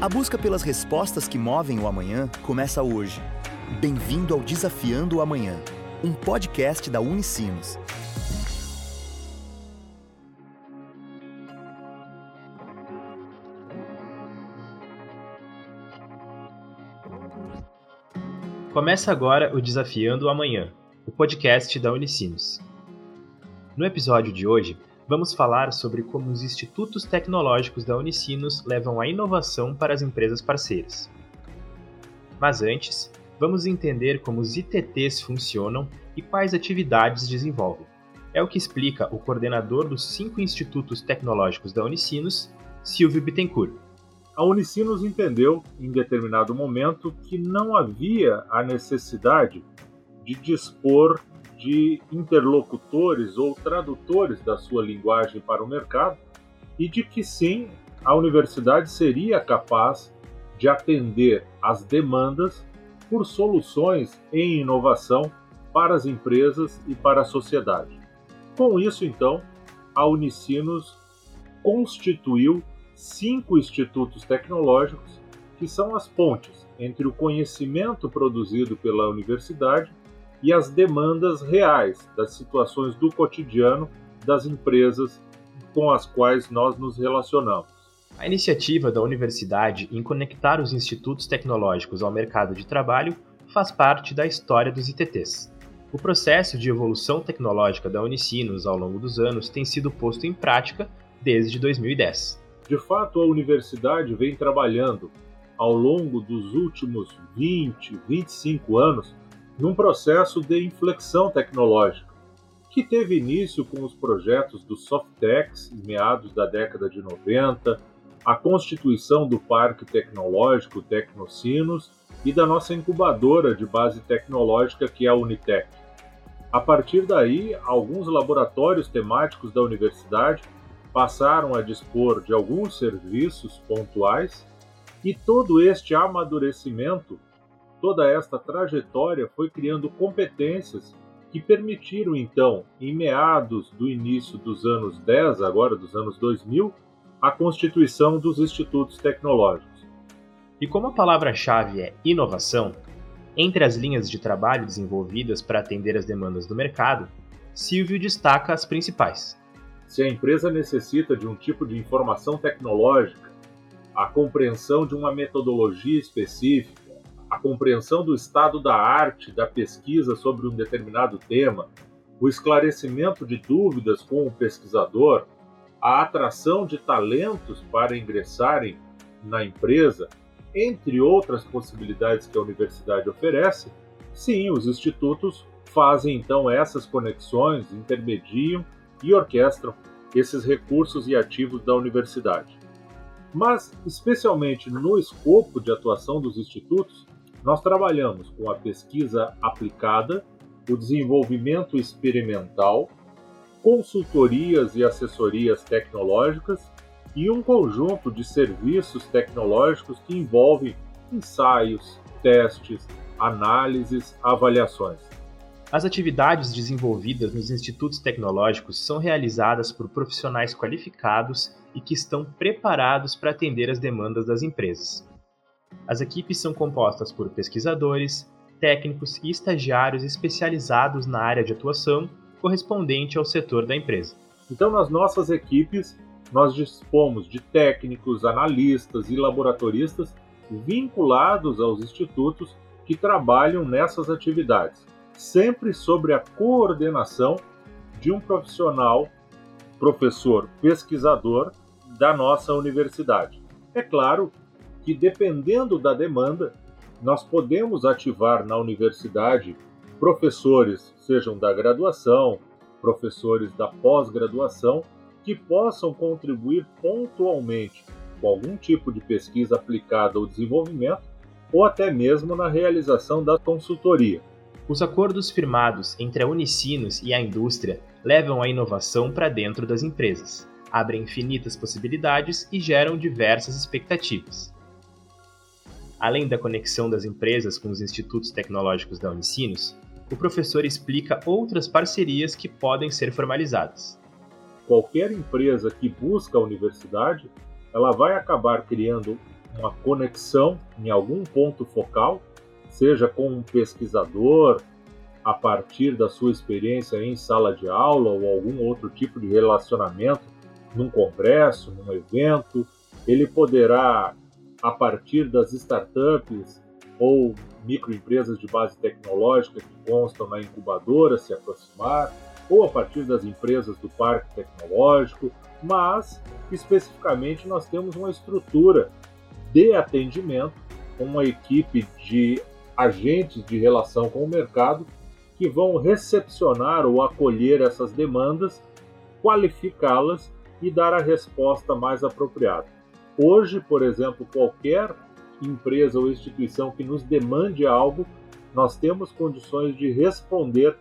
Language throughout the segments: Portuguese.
A busca pelas respostas que movem o amanhã começa hoje. Bem-vindo ao Desafiando o Amanhã, um podcast da Unicinos. Começa agora o Desafiando o Amanhã, o podcast da Unicinos. No episódio de hoje, vamos falar sobre como os institutos tecnológicos da Unicinos levam a inovação para as empresas parceiras. Mas antes, vamos entender como os ITTs funcionam e quais atividades desenvolvem. É o que explica o coordenador dos cinco institutos tecnológicos da Unicinos, Silvio Bittencourt. A Unicinos entendeu, em determinado momento, que não havia a necessidade de dispor de interlocutores ou tradutores da sua linguagem para o mercado e de que sim, a universidade seria capaz de atender às demandas por soluções em inovação para as empresas e para a sociedade. Com isso, então, a Unicinos constituiu cinco institutos tecnológicos que são as pontes entre o conhecimento produzido pela universidade e as demandas reais das situações do cotidiano das empresas com as quais nós nos relacionamos. A iniciativa da universidade em conectar os institutos tecnológicos ao mercado de trabalho faz parte da história dos ITTs. O processo de evolução tecnológica da Unicinos ao longo dos anos tem sido posto em prática desde 2010. De fato, a universidade vem trabalhando ao longo dos últimos 20, 25 anos num processo de inflexão tecnológica, que teve início com os projetos do Softex em meados da década de 90, a constituição do Parque Tecnológico Tecnocinos e da nossa incubadora de base tecnológica que é a Unitec. A partir daí, alguns laboratórios temáticos da universidade passaram a dispor de alguns serviços pontuais e todo este amadurecimento Toda esta trajetória foi criando competências que permitiram então, em meados do início dos anos 10, agora dos anos 2000, a constituição dos institutos tecnológicos. E como a palavra-chave é inovação, entre as linhas de trabalho desenvolvidas para atender as demandas do mercado, Silvio destaca as principais. Se a empresa necessita de um tipo de informação tecnológica, a compreensão de uma metodologia específica, compreensão do estado da arte da pesquisa sobre um determinado tema, o esclarecimento de dúvidas com o pesquisador, a atração de talentos para ingressarem na empresa, entre outras possibilidades que a universidade oferece, sim, os institutos fazem então essas conexões, intermediam e orquestram esses recursos e ativos da universidade. Mas, especialmente no escopo de atuação dos institutos, nós trabalhamos com a pesquisa aplicada, o desenvolvimento experimental, consultorias e assessorias tecnológicas e um conjunto de serviços tecnológicos que envolvem ensaios, testes, análises, avaliações. As atividades desenvolvidas nos institutos tecnológicos são realizadas por profissionais qualificados e que estão preparados para atender as demandas das empresas. As equipes são compostas por pesquisadores, técnicos e estagiários especializados na área de atuação correspondente ao setor da empresa. Então, nas nossas equipes, nós dispomos de técnicos, analistas e laboratoristas vinculados aos institutos que trabalham nessas atividades, sempre sobre a coordenação de um profissional, professor, pesquisador da nossa universidade. É claro que, dependendo da demanda, nós podemos ativar na universidade professores, sejam da graduação, professores da pós-graduação, que possam contribuir pontualmente com algum tipo de pesquisa aplicada ao desenvolvimento ou até mesmo na realização da consultoria. Os acordos firmados entre a Unicinos e a indústria levam a inovação para dentro das empresas, abrem infinitas possibilidades e geram diversas expectativas. Além da conexão das empresas com os institutos tecnológicos da Unicinos, o professor explica outras parcerias que podem ser formalizadas. Qualquer empresa que busca a universidade, ela vai acabar criando uma conexão em algum ponto focal, seja com um pesquisador, a partir da sua experiência em sala de aula ou algum outro tipo de relacionamento num congresso, num evento. Ele poderá, a partir das startups ou microempresas de base tecnológica que constam na incubadora, se aproximar, ou a partir das empresas do parque tecnológico, mas especificamente nós temos uma estrutura de atendimento, uma equipe de agentes de relação com o mercado que vão recepcionar ou acolher essas demandas, qualificá-las e dar a resposta mais apropriada. Hoje, por exemplo, qualquer empresa ou instituição que nos demande algo, nós temos condições de responder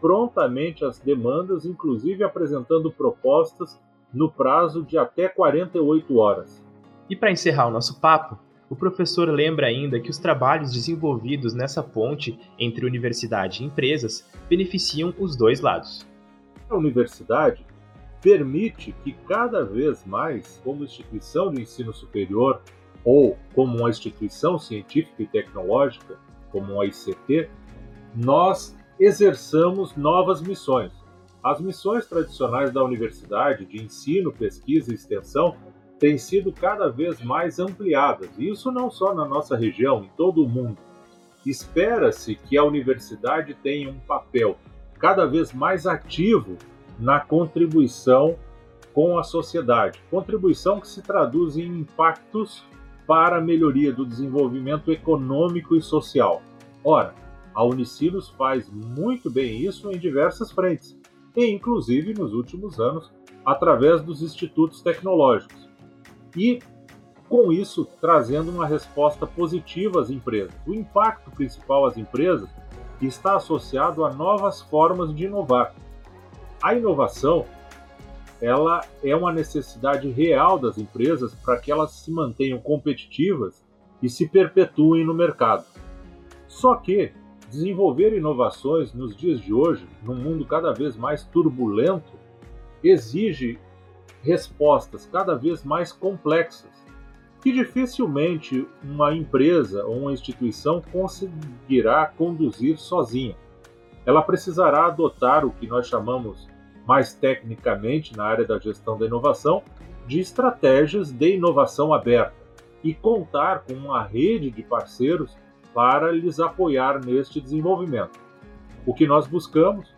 prontamente às demandas, inclusive apresentando propostas no prazo de até 48 horas. E para encerrar o nosso papo, o professor lembra ainda que os trabalhos desenvolvidos nessa ponte entre universidade e empresas beneficiam os dois lados. A universidade permite que cada vez mais, como instituição de ensino superior ou como uma instituição científica e tecnológica, como a ICT, nós exerçamos novas missões. As missões tradicionais da universidade de ensino, pesquisa e extensão têm sido cada vez mais ampliadas, e isso não só na nossa região, em todo o mundo. Espera-se que a universidade tenha um papel cada vez mais ativo na contribuição com a sociedade. Contribuição que se traduz em impactos para a melhoria do desenvolvimento econômico e social. Ora, a Unicinos faz muito bem isso em diversas frentes, e inclusive nos últimos anos através dos institutos tecnológicos e, com isso, trazendo uma resposta positiva às empresas. O impacto principal às empresas está associado a novas formas de inovar. A inovação ela é uma necessidade real das empresas para que elas se mantenham competitivas e se perpetuem no mercado. Só que desenvolver inovações nos dias de hoje, num mundo cada vez mais turbulento, exige respostas cada vez mais complexas, que dificilmente uma empresa ou uma instituição conseguirá conduzir sozinha. Ela precisará adotar o que nós chamamos mais tecnicamente na área da gestão da inovação de estratégias de inovação aberta e contar com uma rede de parceiros para lhes apoiar neste desenvolvimento. O que nós buscamos,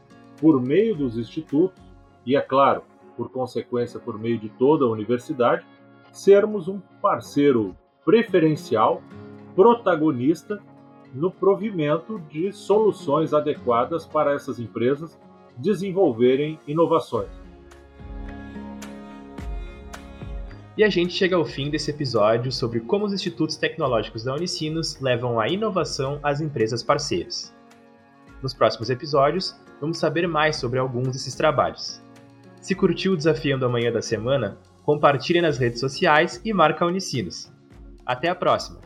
por meio dos institutos, e é claro, por consequência, por meio de toda a universidade, sermos um parceiro preferencial, protagonista no provimento de soluções adequadas para essas empresas desenvolverem inovações. E a gente chega ao fim desse episódio sobre como os institutos tecnológicos da Unicinos levam a inovação às empresas parceiras. Nos próximos episódios, vamos saber mais sobre alguns desses trabalhos. Se curtiu o Desafiando Amanhã da semana, compartilhe nas redes sociais e marca a Unicinos. Até a próxima!